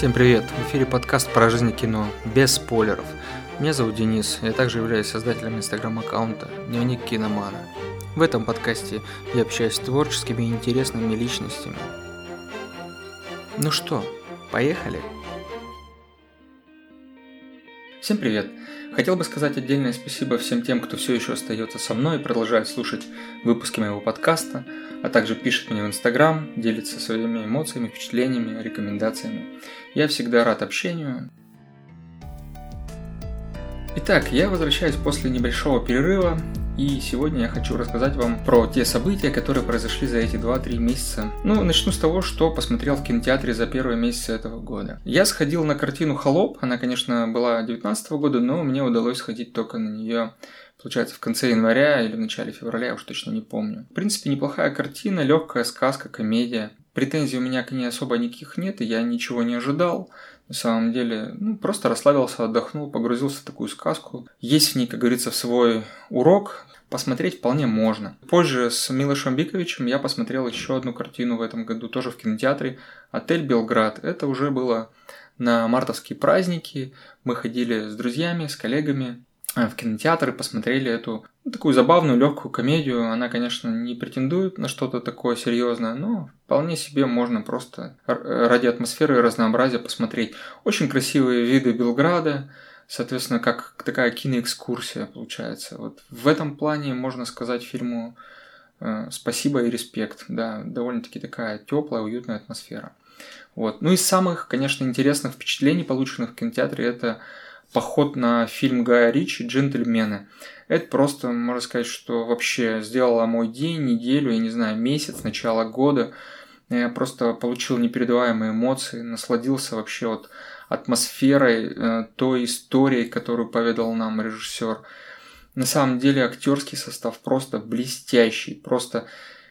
Всем привет! В эфире подкаст про жизнь кино, без спойлеров. Меня зовут Денис, я также являюсь создателем инстаграм-аккаунта «Дневник киномана». В этом подкасте я общаюсь с творческими и интересными личностями. Ну что, поехали? Всем привет! Хотел бы сказать отдельное спасибо всем тем, кто все еще остается со мной и продолжает слушать выпуски моего подкаста, а также пишет мне в Инстаграм, делится своими эмоциями, впечатлениями, рекомендациями. Я всегда рад общению. Итак, я возвращаюсь после небольшого перерыва, и сегодня я хочу рассказать вам про те события, которые произошли за эти 2-3 месяца. Ну, начну с того, что посмотрел в кинотеатре за первые месяцы этого года. Я сходил на картину «Холоп», она, конечно, была 19 года, но мне удалось сходить только на нее получается, в конце января или в начале февраля, я уж точно не помню. В принципе, неплохая картина, легкая сказка, комедия. Претензий у меня к ней особо никаких нет, и я ничего не ожидал. На самом деле, ну, просто расслабился, отдохнул, погрузился в такую сказку. Есть в ней, как говорится, свой урок, посмотреть вполне можно. Позже с Милошем Биковичем я посмотрел еще одну картину в этом году, тоже в кинотеатре, «Отель Белград». Это уже было на мартовские праздники. Мы ходили с друзьями, с коллегами Э, в кинотеатр и посмотрели эту ну, такую забавную, легкую комедию. Она, конечно, не претендует на что-то такое серьезное, но вполне себе можно просто ради атмосферы и разнообразия посмотреть. Очень красивые виды Белграда, соответственно, как такая киноэкскурсия получается. Вот в этом плане можно сказать фильму э, спасибо и респект. Да, довольно-таки такая теплая, уютная атмосфера. Вот. Ну и самых, конечно, интересных впечатлений, полученных в кинотеатре, это поход на фильм Гая Ричи «Джентльмены». Это просто, можно сказать, что вообще сделало мой день, неделю, я не знаю, месяц, начало года. Я просто получил непередаваемые эмоции, насладился вообще вот атмосферой, э, той историей, которую поведал нам режиссер. На самом деле актерский состав просто блестящий, просто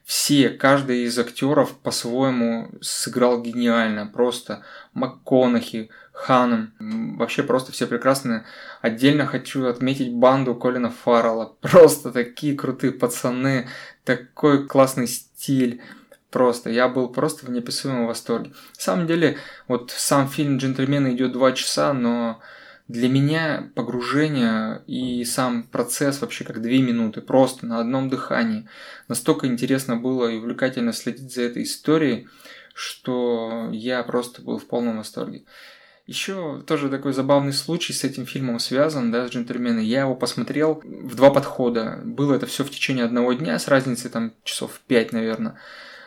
все, каждый из актеров по-своему сыграл гениально. Просто МакКонахи, Ханом, вообще просто все прекрасные. Отдельно хочу отметить банду Колина Фаррелла. Просто такие крутые пацаны, такой классный стиль. Просто, я был просто в неописуемом восторге. На самом деле, вот сам фильм «Джентльмены» идет два часа, но для меня погружение и сам процесс вообще как две минуты, просто на одном дыхании. Настолько интересно было и увлекательно следить за этой историей, что я просто был в полном восторге. Еще тоже такой забавный случай с этим фильмом связан, да, с «Джентльмены». Я его посмотрел в два подхода. Было это все в течение одного дня, с разницей там часов пять, наверное.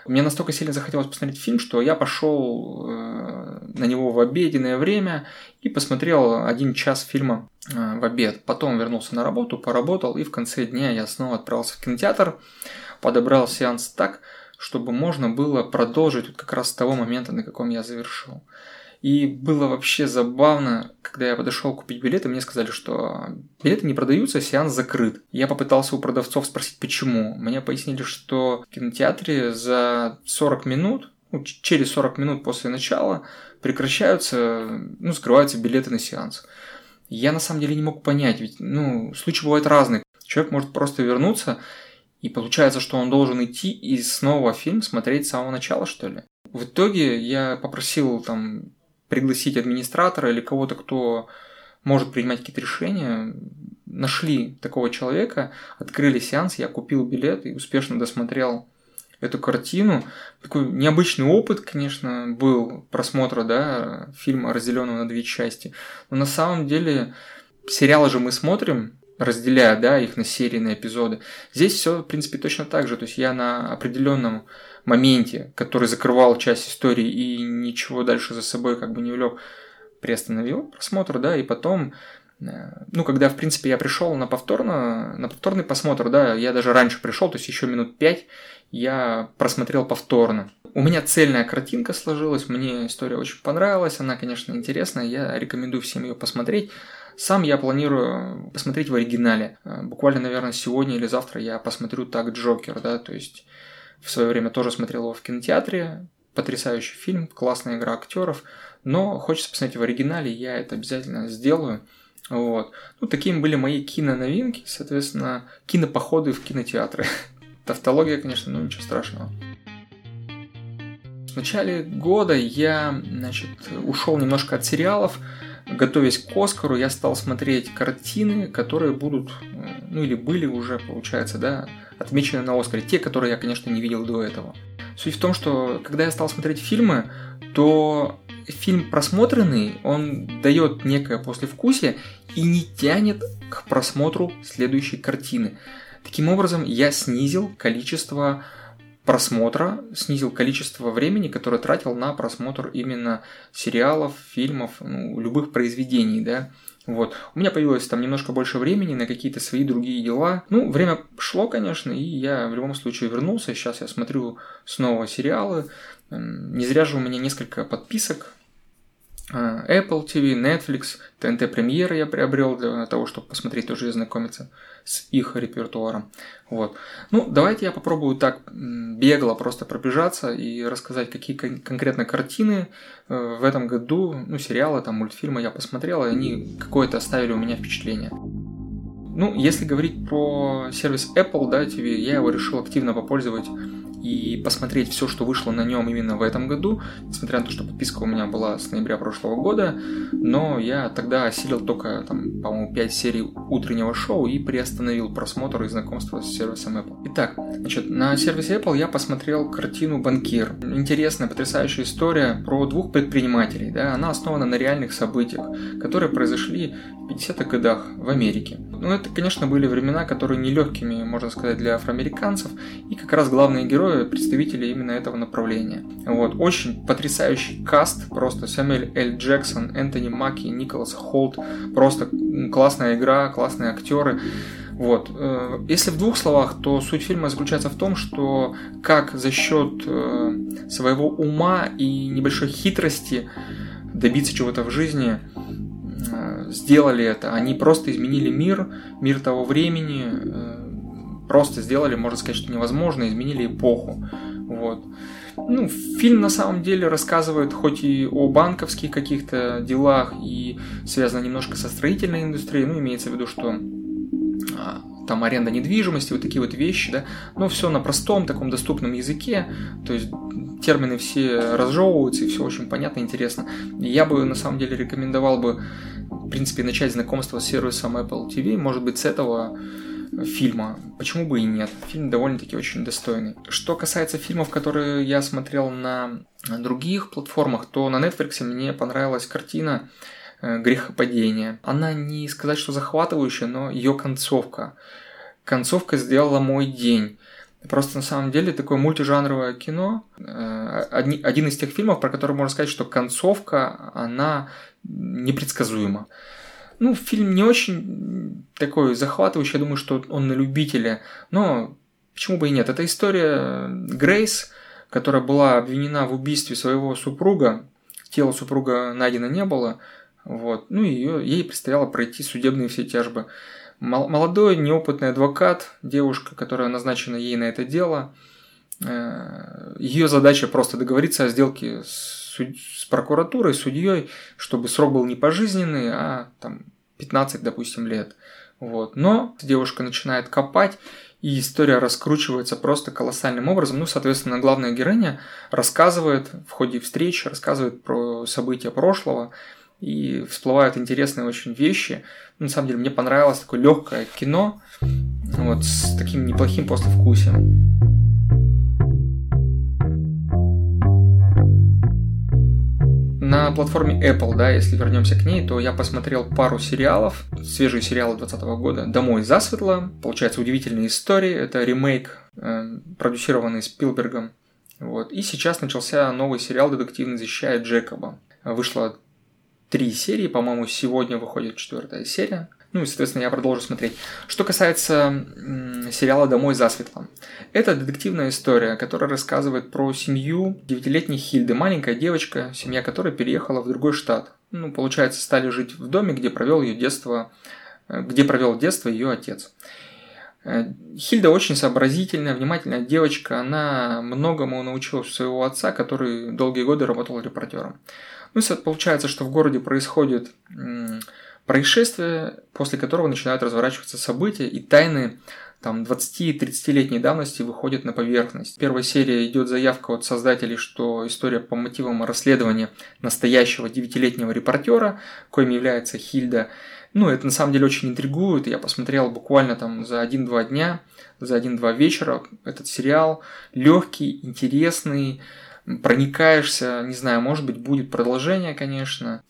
Мне настолько сильно захотелось посмотреть фильм, что я пошел э, на него в обеденное время и посмотрел один час фильма э, в обед. Потом вернулся на работу, поработал, и в конце дня я снова отправился в кинотеатр, подобрал сеанс так, чтобы можно было продолжить вот как раз с того момента, на каком я завершил. И было вообще забавно, когда я подошел купить билеты, мне сказали, что билеты не продаются, сеанс закрыт. Я попытался у продавцов спросить, почему. Мне пояснили, что в кинотеатре за 40 минут, ну, через 40 минут после начала прекращаются, ну, скрываются билеты на сеанс. Я на самом деле не мог понять, ведь, ну, случаи бывают разные. Человек может просто вернуться, и получается, что он должен идти и снова фильм смотреть с самого начала, что ли. В итоге я попросил там пригласить администратора или кого-то, кто может принимать какие-то решения. Нашли такого человека, открыли сеанс, я купил билет и успешно досмотрел эту картину. Такой необычный опыт, конечно, был просмотра да, фильма, разделенного на две части. Но на самом деле сериалы же мы смотрим, разделяя да, их на серии, на эпизоды. Здесь все, в принципе, точно так же. То есть я на определенном моменте, который закрывал часть истории и ничего дальше за собой как бы не влек, приостановил просмотр, да, и потом, э, ну, когда, в принципе, я пришел на, повторно, на повторный просмотр, да, я даже раньше пришел, то есть еще минут пять я просмотрел повторно. У меня цельная картинка сложилась, мне история очень понравилась, она, конечно, интересная, я рекомендую всем ее посмотреть. Сам я планирую посмотреть в оригинале. Э, буквально, наверное, сегодня или завтра я посмотрю так Джокер, да, то есть в свое время тоже смотрел его в кинотеатре. Потрясающий фильм, классная игра актеров. Но хочется посмотреть в оригинале, я это обязательно сделаю. Вот. Ну, такими были мои киноновинки, соответственно, кинопоходы в кинотеатры. Тавтология, конечно, но ничего страшного. В начале года я, значит, ушел немножко от сериалов, готовясь к Оскару, я стал смотреть картины, которые будут, ну или были уже, получается, да, отмечены на Оскаре. Те, которые я, конечно, не видел до этого. Суть в том, что когда я стал смотреть фильмы, то фильм просмотренный, он дает некое послевкусие и не тянет к просмотру следующей картины. Таким образом, я снизил количество просмотра, снизил количество времени, которое тратил на просмотр именно сериалов, фильмов, ну, любых произведений, да. Вот. У меня появилось там немножко больше времени на какие-то свои другие дела. Ну, время шло, конечно, и я в любом случае вернулся. Сейчас я смотрю снова сериалы. Не зря же у меня несколько подписок Apple TV, Netflix, TNT премьеры я приобрел для того, чтобы посмотреть тоже и знакомиться с их репертуаром. Вот. Ну, давайте я попробую так бегло просто пробежаться и рассказать, какие кон- конкретно картины э, в этом году, ну, сериалы, там, мультфильмы я посмотрел, и они какое-то оставили у меня впечатление. Ну, если говорить про сервис Apple, да, TV, я его решил активно попользовать и посмотреть все, что вышло на нем именно в этом году, несмотря на то, что подписка у меня была с ноября прошлого года, но я тогда осилил только, там, по-моему, 5 серий утреннего шоу и приостановил просмотр и знакомство с сервисом Apple. Итак, значит, на сервисе Apple я посмотрел картину «Банкир». Интересная, потрясающая история про двух предпринимателей. Да? Она основана на реальных событиях, которые произошли в 50-х годах в Америке. Ну, это, конечно, были времена, которые нелегкими, можно сказать, для афроамериканцев, и как раз главные герои представители именно этого направления. Вот. Очень потрясающий каст, просто Сэмюэль Л. Джексон, Энтони Маки, Николас Холт, просто классная игра, классные актеры. Вот. Э, если в двух словах, то суть фильма заключается в том, что как за счет э, своего ума и небольшой хитрости добиться чего-то в жизни э, сделали это. Они просто изменили мир, мир того времени, просто сделали, можно сказать, что невозможно, изменили эпоху. Вот. Ну, фильм на самом деле рассказывает хоть и о банковских каких-то делах и связано немножко со строительной индустрией, ну, имеется в виду, что а, там аренда недвижимости, вот такие вот вещи, да, но все на простом таком доступном языке, то есть термины все разжевываются и все очень понятно интересно. Я бы на самом деле рекомендовал бы, в принципе, начать знакомство с сервисом Apple TV, может быть, с этого фильма. Почему бы и нет? Фильм довольно-таки очень достойный. Что касается фильмов, которые я смотрел на других платформах, то на Netflix мне понравилась картина э, «Грехопадение». Она не сказать, что захватывающая, но ее концовка. Концовка сделала мой день. Просто на самом деле такое мультижанровое кино. Э, один из тех фильмов, про который можно сказать, что концовка, она непредсказуема. Ну, фильм не очень такой захватывающий, я думаю, что он на любителя, но почему бы и нет. Это история Грейс, которая была обвинена в убийстве своего супруга, тело супруга найдено не было, вот, ну и ее, ей предстояло пройти судебные все тяжбы. Молодой, неопытный адвокат, девушка, которая назначена ей на это дело, э, ее задача просто договориться о сделке с с прокуратурой, судьей, чтобы срок был не пожизненный, а там 15, допустим, лет. Вот. Но девушка начинает копать, и история раскручивается просто колоссальным образом. Ну, соответственно, главная героиня рассказывает в ходе встречи, рассказывает про события прошлого, и всплывают интересные очень вещи. На самом деле, мне понравилось такое легкое кино, вот, с таким неплохим послевкусием. На платформе Apple, да, если вернемся к ней, то я посмотрел пару сериалов, свежие сериалы 2020 года. «Домой засветло», получается удивительная история, это ремейк, э, продюсированный Спилбергом. Вот. И сейчас начался новый сериал «Детективный защищает Джекоба». Вышло три серии, по-моему, сегодня выходит четвертая серия. Ну и, соответственно, я продолжу смотреть. Что касается сериала «Домой засветло». Это детективная история, которая рассказывает про семью девятилетней Хильды. Маленькая девочка, семья которой переехала в другой штат. Ну, получается, стали жить в доме, где провел ее детство, э, где провел детство ее отец. Э, Хильда очень сообразительная, внимательная девочка. Она многому научилась своего отца, который долгие годы работал репортером. Ну, получается, что в городе происходит происшествие, после которого начинают разворачиваться события и тайны там 20-30-летней давности выходят на поверхность. Первая серия идет заявка от создателей, что история по мотивам расследования настоящего девятилетнего репортера, коим является Хильда. Ну, это на самом деле очень интригует. Я посмотрел буквально там за 1-2 дня, за 1-2 вечера этот сериал. Легкий, интересный, проникаешься, не знаю, может быть, будет продолжение, конечно.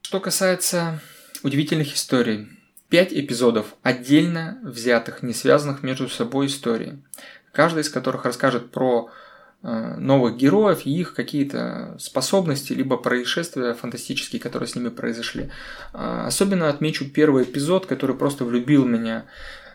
Что касается удивительных историй. Пять эпизодов отдельно взятых, не связанных между собой историй. Каждый из которых расскажет про э, новых героев и их какие-то способности, либо происшествия фантастические, которые с ними произошли. Э, особенно отмечу первый эпизод, который просто влюбил меня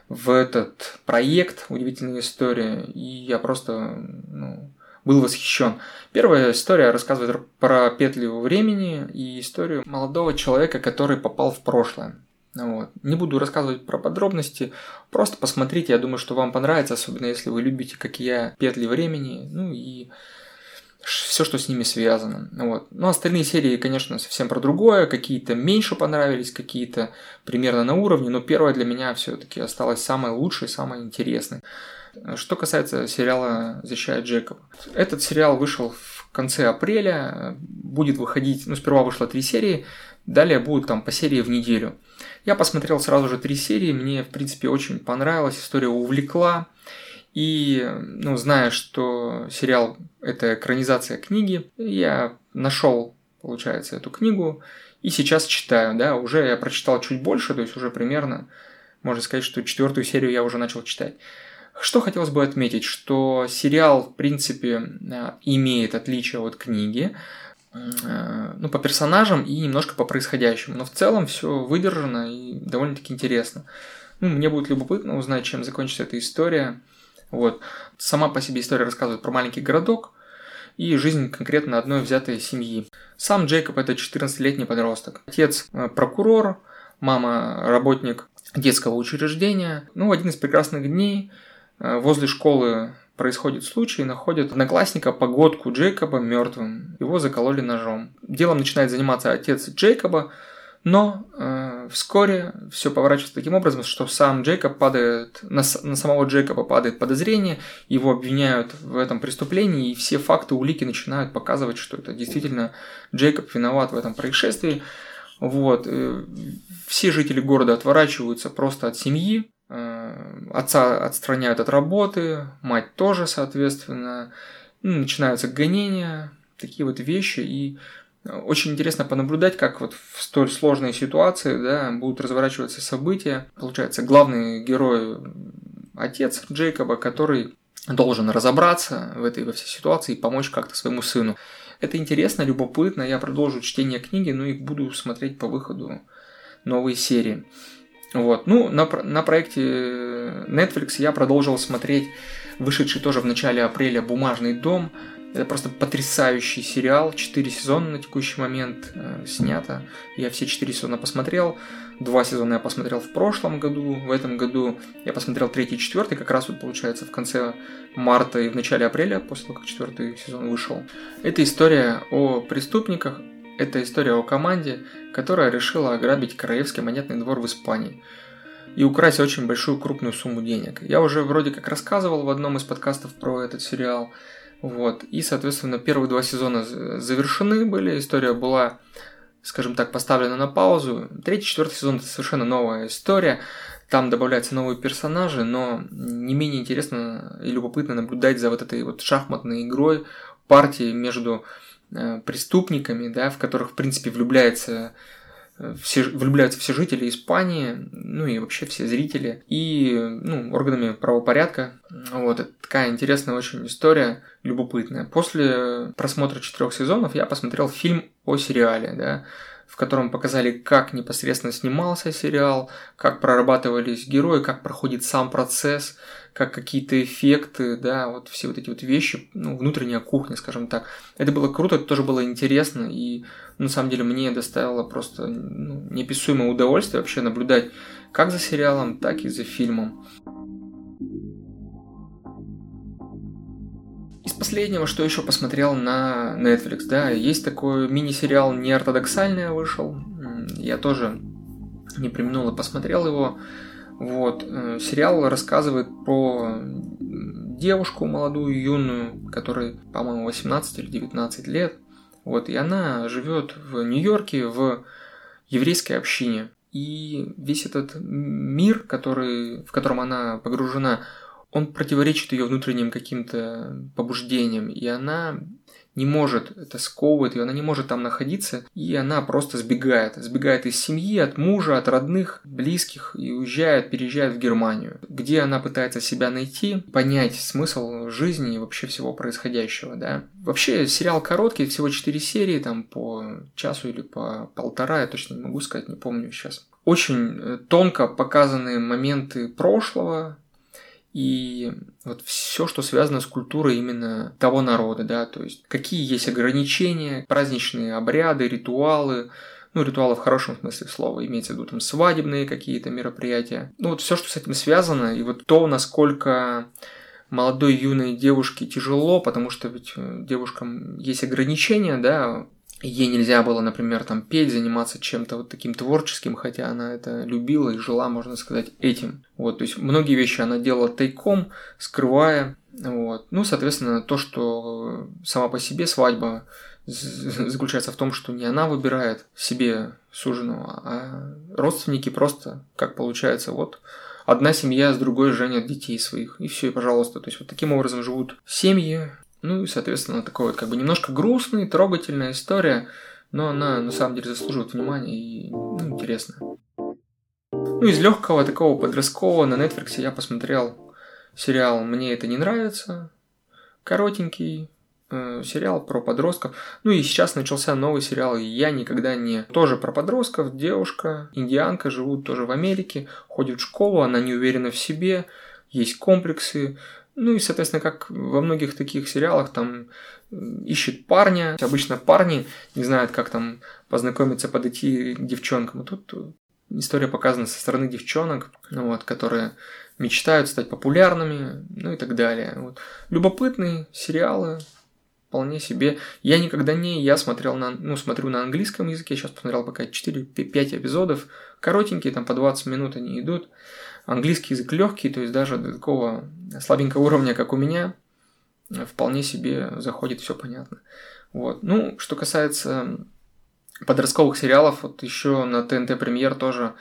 в этот проект «Удивительная история», и я просто ну, был восхищен. Первая история рассказывает про петлю времени и историю молодого человека, который попал в прошлое. Вот. Не буду рассказывать про подробности, просто посмотрите, я думаю, что вам понравится, особенно если вы любите, как я, петли времени, ну и все, что с ними связано. Вот. Ну, остальные серии, конечно, совсем про другое, какие-то меньше понравились, какие-то примерно на уровне, но первая для меня все-таки осталась самой лучшей, самой интересной. Что касается сериала «Защищает Джекоба». Этот сериал вышел в конце апреля, будет выходить, ну, сперва вышло три серии, далее будут там по серии в неделю. Я посмотрел сразу же три серии, мне, в принципе, очень понравилась, история увлекла. И, ну, зная, что сериал – это экранизация книги, я нашел, получается, эту книгу и сейчас читаю, да, уже я прочитал чуть больше, то есть уже примерно, можно сказать, что четвертую серию я уже начал читать. Что хотелось бы отметить, что сериал, в принципе, э, имеет отличие от книги, э, ну, по персонажам и немножко по происходящему. Но в целом все выдержано и довольно-таки интересно. Ну, мне будет любопытно узнать, чем закончится эта история. Вот. Сама по себе история рассказывает про маленький городок и жизнь конкретно одной взятой семьи. Сам Джейкоб – это 14-летний подросток. Отец э, – прокурор, мама – работник детского учреждения. Ну, один из прекрасных дней – возле школы происходит случай, находят одноклассника погодку Джейкоба мертвым. Его закололи ножом. Делом начинает заниматься отец Джейкоба, но э, вскоре все поворачивается таким образом, что сам Джейкоб падает, на, на самого Джейкоба падает подозрение, его обвиняют в этом преступлении, и все факты, улики начинают показывать, что это действительно Джейкоб виноват в этом происшествии. Вот. Э, все жители города отворачиваются просто от семьи, Э, отца отстраняют от работы, мать тоже, соответственно. Ну, начинаются гонения, такие вот вещи. И очень интересно понаблюдать, как вот в столь сложной ситуации да, будут разворачиваться события. Получается, главный герой отец Джейкоба, который должен разобраться в этой во всей ситуации и помочь как-то своему сыну. Это интересно, любопытно. Я продолжу чтение книги, но и буду смотреть по выходу новые серии. Вот. Ну, на, на проекте Netflix я продолжил смотреть вышедший тоже в начале апреля «Бумажный дом». Это просто потрясающий сериал, четыре сезона на текущий момент э, снято. Я все четыре сезона посмотрел. Два сезона я посмотрел в прошлом году, в этом году я посмотрел третий и четвертый, как раз вот получается в конце марта и в начале апреля, после того, как четвертый сезон вышел. Это история о преступниках, это история о команде, которая решила ограбить Королевский монетный двор в Испании и украсть очень большую крупную сумму денег. Я уже вроде как рассказывал в одном из подкастов про этот сериал. Вот. И, соответственно, первые два сезона завершены были. История была, скажем так, поставлена на паузу. Третий, четвертый сезон – это совершенно новая история. Там добавляются новые персонажи, но не менее интересно и любопытно наблюдать за вот этой вот шахматной игрой партии между преступниками, да, в которых, в принципе, влюбляется э, все, влюбляются все жители Испании, ну и вообще все зрители, и ну, органами правопорядка. Вот, это такая интересная очень история, любопытная. После просмотра четырех сезонов я посмотрел фильм о сериале, да, в котором показали, как непосредственно снимался сериал, как прорабатывались герои, как проходит сам процесс, как какие-то эффекты, да, вот все вот эти вот вещи, ну, внутренняя кухня, скажем так. Это было круто, это тоже было интересно, и на самом деле мне доставило просто ну, неописуемое удовольствие вообще наблюдать как за сериалом, так и за фильмом. Из последнего, что еще посмотрел на Netflix, да, есть такой мини-сериал «Неортодоксальный» вышел. Я тоже не применул и посмотрел его. Вот. Э, сериал рассказывает про девушку молодую, юную, которой, по-моему, 18 или 19 лет. Вот, и она живет в Нью-Йорке в еврейской общине. И весь этот мир, который, в котором она погружена, он противоречит ее внутренним каким-то побуждениям, и она не может, это сковывает ее, она не может там находиться, и она просто сбегает. Сбегает из семьи, от мужа, от родных, близких, и уезжает, переезжает в Германию, где она пытается себя найти, понять смысл жизни и вообще всего происходящего, да. Вообще, сериал короткий, всего 4 серии, там по часу или по полтора, я точно не могу сказать, не помню сейчас. Очень э, тонко показаны моменты прошлого, и вот все, что связано с культурой именно того народа, да, то есть какие есть ограничения, праздничные обряды, ритуалы, ну, ритуалы в хорошем смысле слова, имеется в виду там свадебные какие-то мероприятия. Ну, вот все, что с этим связано, и вот то, насколько молодой юной девушке тяжело, потому что ведь э, девушкам есть ограничения, да, Ей нельзя было, например, там петь, заниматься чем-то вот таким творческим, хотя она это любила и жила, можно сказать, этим. Вот, то есть многие вещи она делала тайком, скрывая. Вот. Ну, соответственно, то, что сама по себе свадьба заключается в том, что не она выбирает себе суженого, а родственники просто, как получается, вот одна семья с другой женят детей своих, и все, и пожалуйста. То есть вот таким образом живут семьи, ну и, соответственно, такой вот как бы немножко грустная, трогательная история, но она на самом деле заслуживает внимания и ну, интересна. Ну, из легкого такого подросткового на Netflix я посмотрел сериал «Мне это не нравится», коротенький, э, сериал про подростков. Ну и сейчас начался новый сериал «Я никогда не...» Тоже про подростков, девушка, индианка, живут тоже в Америке, ходит в школу, она не уверена в себе, есть комплексы, ну и, соответственно, как во многих таких сериалах, там ищет парня. Обычно парни не знают, как там познакомиться, подойти к девчонкам. А тут история показана со стороны девчонок, вот, которые мечтают стать популярными, ну и так далее. Вот. Любопытные сериалы, вполне себе. Я никогда не, я смотрел на, ну, смотрю на английском языке, сейчас посмотрел пока 4-5 эпизодов, коротенькие, там по 20 минут они идут. Английский язык легкий, то есть даже до такого слабенького уровня, как у меня, вполне себе заходит, все понятно. Вот. Ну, что касается подростковых сериалов, вот еще на ТНТ Премьер тоже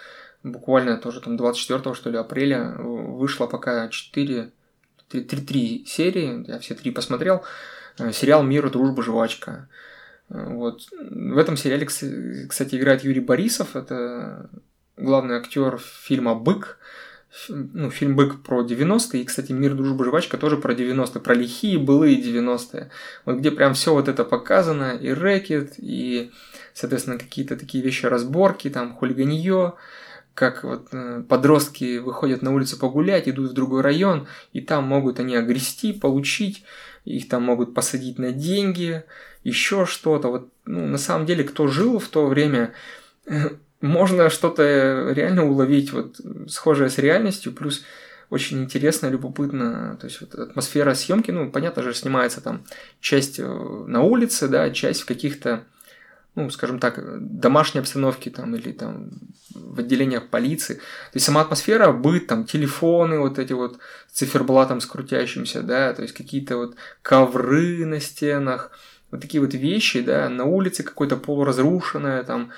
буквально тоже там 24 что ли апреля вышло пока 4 3, 3, 3 серии, я все три посмотрел. Э, сериал «Мир, дружба, жвачка». Э, вот. В этом сериале, кстати, играет Юрий Борисов, это главный актер фильма «Бык», ну, фильм «Бык» про 90-е, и, кстати, «Мир, дружба, жвачка» тоже про 90-е, про лихие былые 90-е. Вот где прям все вот это показано, и рэкет, и, соответственно, какие-то такие вещи, разборки, там, хулиганье, как вот э, подростки выходят на улицу погулять, идут в другой район, и там могут они огрести, получить, их там могут посадить на деньги, еще что-то. Вот, ну, на самом деле, кто жил в то время, можно что-то реально уловить, вот схожее с реальностью, плюс очень интересно, любопытно, то есть вот атмосфера съемки, ну, понятно же, снимается там часть э, на улице, да, часть в каких-то, ну, скажем так, домашней обстановке там или там в отделениях полиции. То есть сама атмосфера, быт, там, телефоны вот эти вот с циферблатом скрутящимся, да, то есть какие-то вот ковры на стенах, вот такие вот вещи, да, на улице какое-то полуразрушенное, там,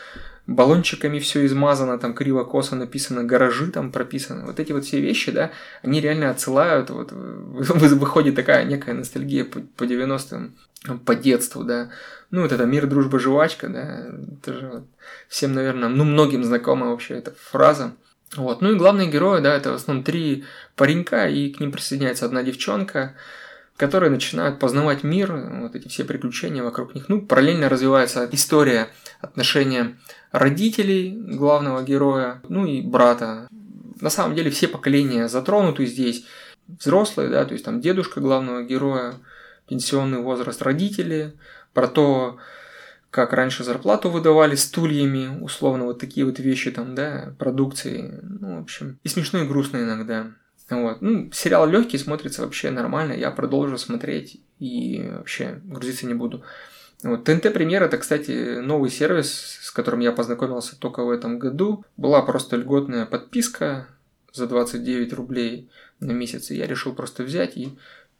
баллончиками все измазано, там криво-косо написано, гаражи там прописаны. Вот эти вот все вещи, да, они реально отсылают, вот выходит такая некая ностальгия по, по 90-м, по детству, да. Ну, вот это «Мир, дружба, жвачка», да, это же вот всем, наверное, ну, многим знакома вообще эта фраза. Вот. Ну и главные герои, да, это в основном три паренька, и к ним присоединяется одна девчонка, которые начинают познавать мир, вот эти все приключения вокруг них. Ну, параллельно развивается история отношения родителей главного героя, ну и брата. На самом деле все поколения затронуты здесь. Взрослые, да, то есть там дедушка главного героя, пенсионный возраст родители, про то, как раньше зарплату выдавали стульями, условно, вот такие вот вещи там, да, продукции, ну, в общем, и смешно и грустно иногда. Вот. Ну, сериал легкий, смотрится вообще нормально, я продолжу смотреть и вообще грузиться не буду. Вот. ТНТ Премьер это, кстати, новый сервис, с которым я познакомился только в этом году. Была просто льготная подписка за 29 рублей на месяц. И я решил просто взять и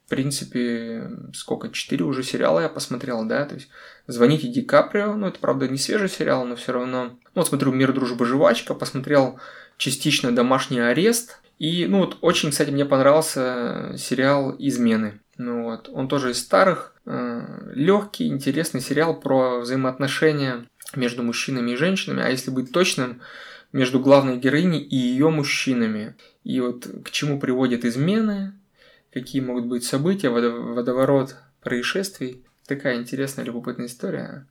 в принципе, сколько, четыре уже сериала я посмотрел, да, то есть «Звоните Ди Каприо», ну, это, правда, не свежий сериал, но все равно. Ну, вот смотрю «Мир, дружба, жвачка», посмотрел частично «Домашний арест», и, ну, вот очень, кстати, мне понравился сериал «Измены». Ну вот, он тоже из старых, э, легкий, интересный сериал про взаимоотношения между мужчинами и женщинами, а если быть точным, между главной героиней и ее мужчинами. И вот к чему приводят измены, какие могут быть события, водоворот происшествий. Такая интересная, любопытная история.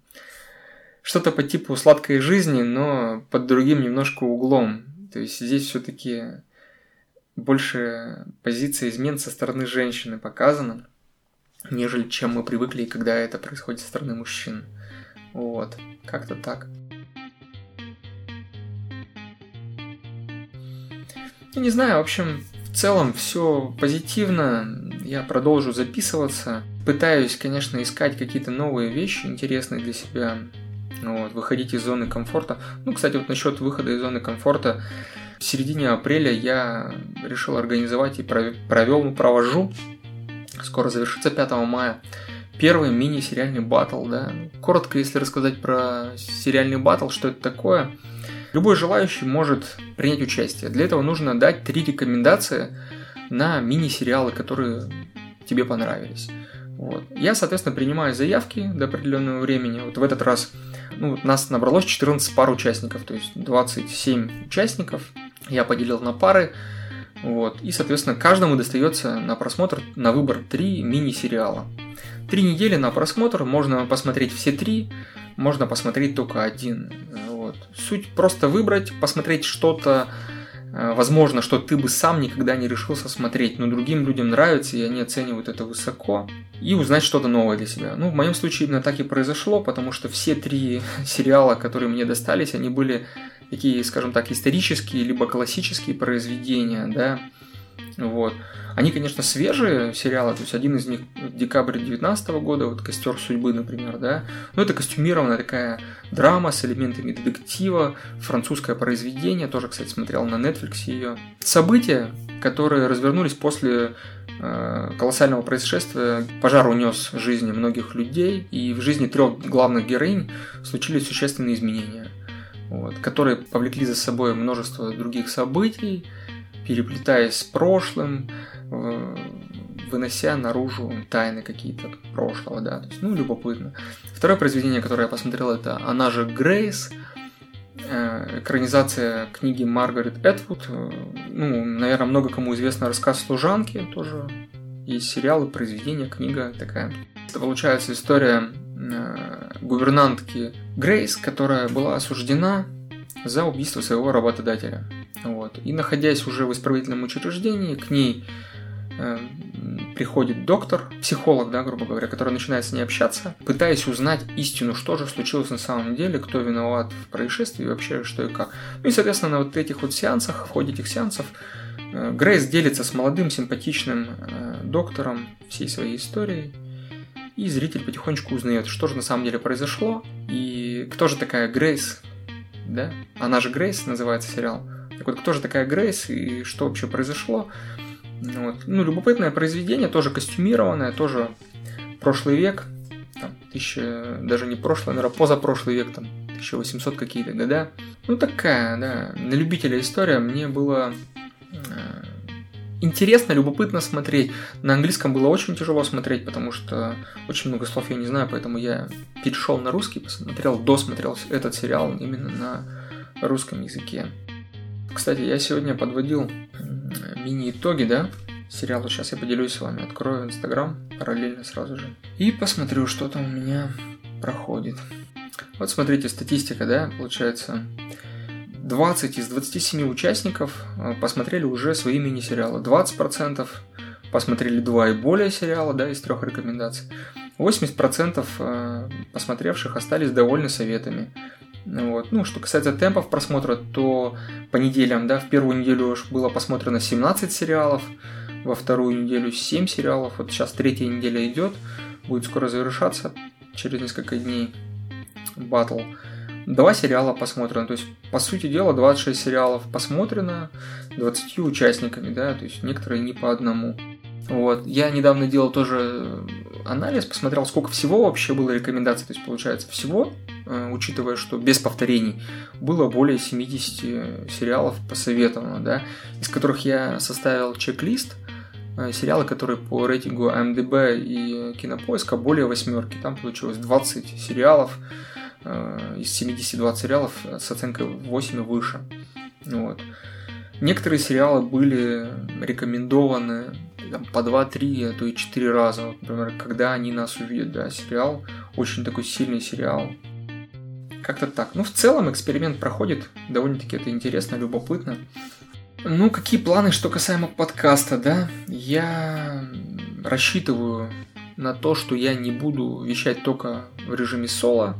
Что-то по типу сладкой жизни, но под другим немножко углом. То есть здесь все-таки больше позиция измен со стороны женщины показана, нежели чем мы привыкли, когда это происходит со стороны мужчин. Вот, как-то так. Я не знаю, в общем, в целом все позитивно. Я продолжу записываться. Пытаюсь, конечно, искать какие-то новые вещи интересные для себя. Вот, выходить из зоны комфорта. Ну, кстати, вот насчет выхода из зоны комфорта. В середине апреля я решил организовать и провел, провожу. Скоро завершится 5 мая. Первый мини-сериальный батл, да. Коротко, если рассказать про сериальный батл, что это такое – Любой желающий может принять участие. Для этого нужно дать три рекомендации на мини-сериалы, которые тебе понравились. Вот. Я, соответственно, принимаю заявки до определенного времени. Вот в этот раз ну, нас набралось 14 пар участников, то есть 27 участников. Я поделил на пары. Вот. И, соответственно, каждому достается на просмотр, на выбор три мини-сериала. Три недели на просмотр, можно посмотреть все три, можно посмотреть только один. Вот. Суть просто выбрать, посмотреть что-то, э, возможно, что ты бы сам никогда не решился смотреть, но другим людям нравится, и они оценивают это высоко, и узнать что-то новое для себя. Ну, в моем случае именно так и произошло, потому что все три сериала, которые мне достались, они были такие, скажем так, исторические, либо классические произведения, да, вот. Они, конечно, свежие сериалы, то есть один из них декабрь 2019 года, вот «Костер судьбы», например, да, но это костюмированная такая драма с элементами детектива, французское произведение, тоже, кстати, смотрел на Netflix ее. События, которые развернулись после э, колоссального происшествия, пожар унес жизни многих людей, и в жизни трех главных героинь случились существенные изменения, вот, которые повлекли за собой множество других событий, переплетаясь с прошлым, э, вынося наружу тайны какие-то прошлого, да, то есть, ну, любопытно. Второе произведение, которое я посмотрел, это «Она же Грейс», э, экранизация книги Маргарет Этвуд. Э, ну, наверное, много кому известно рассказ «Служанки», тоже есть сериалы, произведения, книга такая. Это получается история гувернантки Грейс, которая была осуждена за убийство своего работодателя. Вот. И находясь уже в исправительном учреждении, к ней э, приходит доктор, психолог, да, грубо говоря, который начинает с ней общаться, пытаясь узнать истину, что же случилось на самом деле, кто виноват в происшествии, вообще что и как. Ну и, соответственно, на вот этих вот сеансах, в ходе этих сеансов, э, Грейс делится с молодым, симпатичным э, доктором всей своей историей, и зритель потихонечку узнает, что же на самом деле произошло, и кто же такая Грейс, да? Она же Грейс называется сериал. Так вот, кто же такая Грейс и что вообще произошло? Вот. Ну, любопытное произведение, тоже костюмированное, тоже прошлый век, там, тысяча, даже не прошлый, наверное, позапрошлый век, там, 1800 какие-то года. Ну, такая, да, на любителя история мне было э, интересно, любопытно смотреть. На английском было очень тяжело смотреть, потому что очень много слов я не знаю, поэтому я перешел на русский, посмотрел, досмотрел этот сериал именно на русском языке. Кстати, я сегодня подводил мини-итоги, да, сериала. Сейчас я поделюсь с вами, открою Инстаграм параллельно сразу же. И посмотрю, что там у меня проходит. Вот смотрите, статистика, да, получается, 20 из 27 участников э, посмотрели уже свои мини-сериалы. 20% посмотрели два и более сериала, да, из трех рекомендаций. 80% э, посмотревших остались довольны советами. Вот. Ну, что касается темпов просмотра, то по неделям, да, в первую неделю было посмотрено 17 сериалов, во вторую неделю 7 сериалов, вот сейчас третья неделя идет, будет скоро завершаться через несколько дней батл. Два сериала посмотрено, то есть, по сути дела, 26 сериалов посмотрено 20 участниками, да, то есть некоторые не по одному. Вот. Я недавно делал тоже анализ, посмотрел, сколько всего вообще было рекомендаций. То есть, получается, всего, э, учитывая, что без повторений, было более 70 сериалов посоветовано, да, из которых я составил чек-лист, э, сериалы, которые по рейтингу MDB и Кинопоиска более восьмерки. Там получилось 20 сериалов, э, из 72 сериалов с оценкой 8 и выше. Вот. Некоторые сериалы были рекомендованы там, по 2-3, а то и 4 раза. Вот, например, когда они нас увидят, да, сериал, очень такой сильный сериал. Как-то так. Ну, в целом эксперимент проходит, довольно-таки это интересно, любопытно. Ну, какие планы, что касаемо подкаста, да? Я рассчитываю на то, что я не буду вещать только в режиме соло.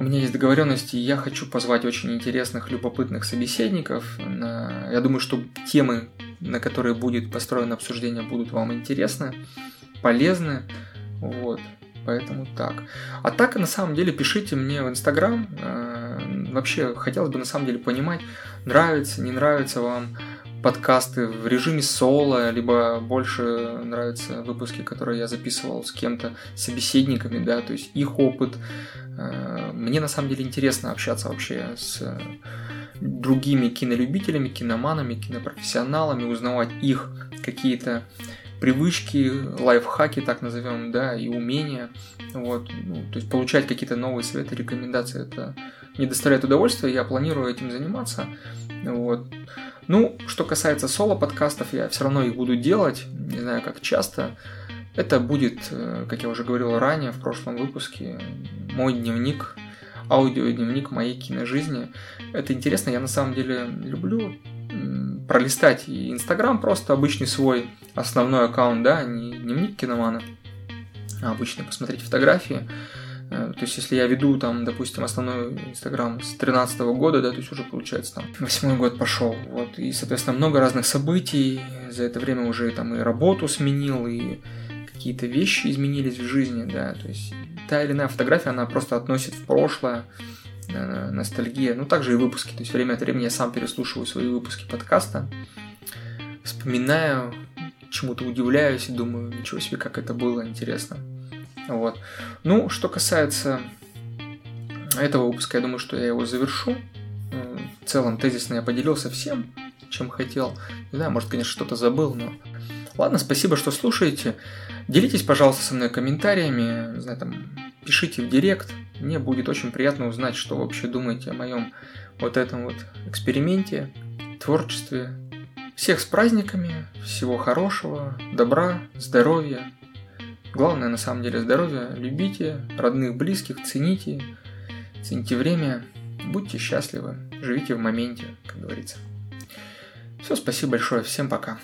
У меня есть договоренности, и я хочу позвать очень интересных, любопытных собеседников. Я думаю, что темы, на которые будет построено обсуждение, будут вам интересны, полезны. Вот. Поэтому так. А так, на самом деле, пишите мне в Инстаграм. Э, вообще, хотелось бы на самом деле понимать, нравится, не нравится вам подкасты в режиме соло, либо больше нравятся выпуски, которые я записывал с кем-то, собеседниками, да, то есть их опыт. Э, мне на самом деле интересно общаться вообще с другими кинолюбителями, киноманами, кинопрофессионалами, узнавать их какие-то привычки, лайфхаки, так назовем, да, и умения. Вот, ну, то есть получать какие-то новые советы, рекомендации, это не доставляет удовольствия, я планирую этим заниматься. Вот. Ну, что касается соло-подкастов, я все равно их буду делать, не знаю, как часто. Это будет, э, как я уже говорил ранее в прошлом выпуске, мой дневник, аудиодневник моей киножизни. Это интересно, я на самом деле люблю пролистать и Инстаграм просто обычный свой основной аккаунт, да, не дневник киномана, а обычно посмотреть фотографии. Э, то есть, если я веду там, допустим, основной Инстаграм с 2013 года, да, то есть уже получается там восьмой год пошел, вот, и, соответственно, много разных событий, за это время уже там и работу сменил, и какие-то вещи изменились в жизни, да, то есть та или иная фотография, она просто относит в прошлое, э, ностальгия, ну, также и выпуски, то есть время от времени я сам переслушиваю свои выпуски подкаста, вспоминаю, чему-то удивляюсь и думаю, ничего себе, как это было интересно. Вот. Ну, что касается этого выпуска, я думаю, что я его завершу. Э, в целом, тезисно я поделился всем, чем хотел. Не знаю, может, конечно, что-то забыл, но... Ладно, спасибо, что слушаете. Делитесь, пожалуйста, со мной комментариями, знаю, там, пишите в директ. Мне будет очень приятно узнать, что вы вообще думаете о моем вот этом вот эксперименте, творчестве. Всех с праздниками, всего хорошего, добра, здоровья, Главное на самом деле здоровье. Любите родных, близких, цените. Цените время. Будьте счастливы. Живите в моменте, как говорится. Все, спасибо большое. Всем пока.